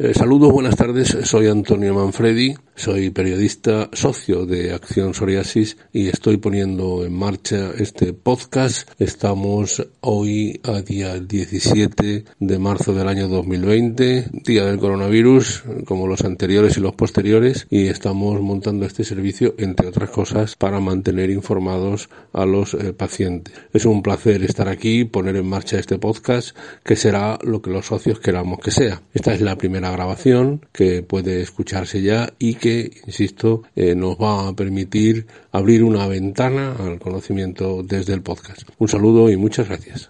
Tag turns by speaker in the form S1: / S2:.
S1: Eh, saludos, buenas tardes. Soy Antonio Manfredi, soy periodista socio de Acción Psoriasis y estoy poniendo en marcha este podcast. Estamos hoy a día 17 de marzo del año 2020, día del coronavirus, como los anteriores y los posteriores, y estamos montando este servicio, entre otras cosas, para mantener informados a los eh, pacientes. Es un placer estar aquí, poner en marcha este podcast, que será lo que los socios queramos que sea. Esta es la primera grabación que puede escucharse ya y que, insisto, eh, nos va a permitir abrir una ventana al conocimiento desde el podcast. Un saludo y muchas gracias.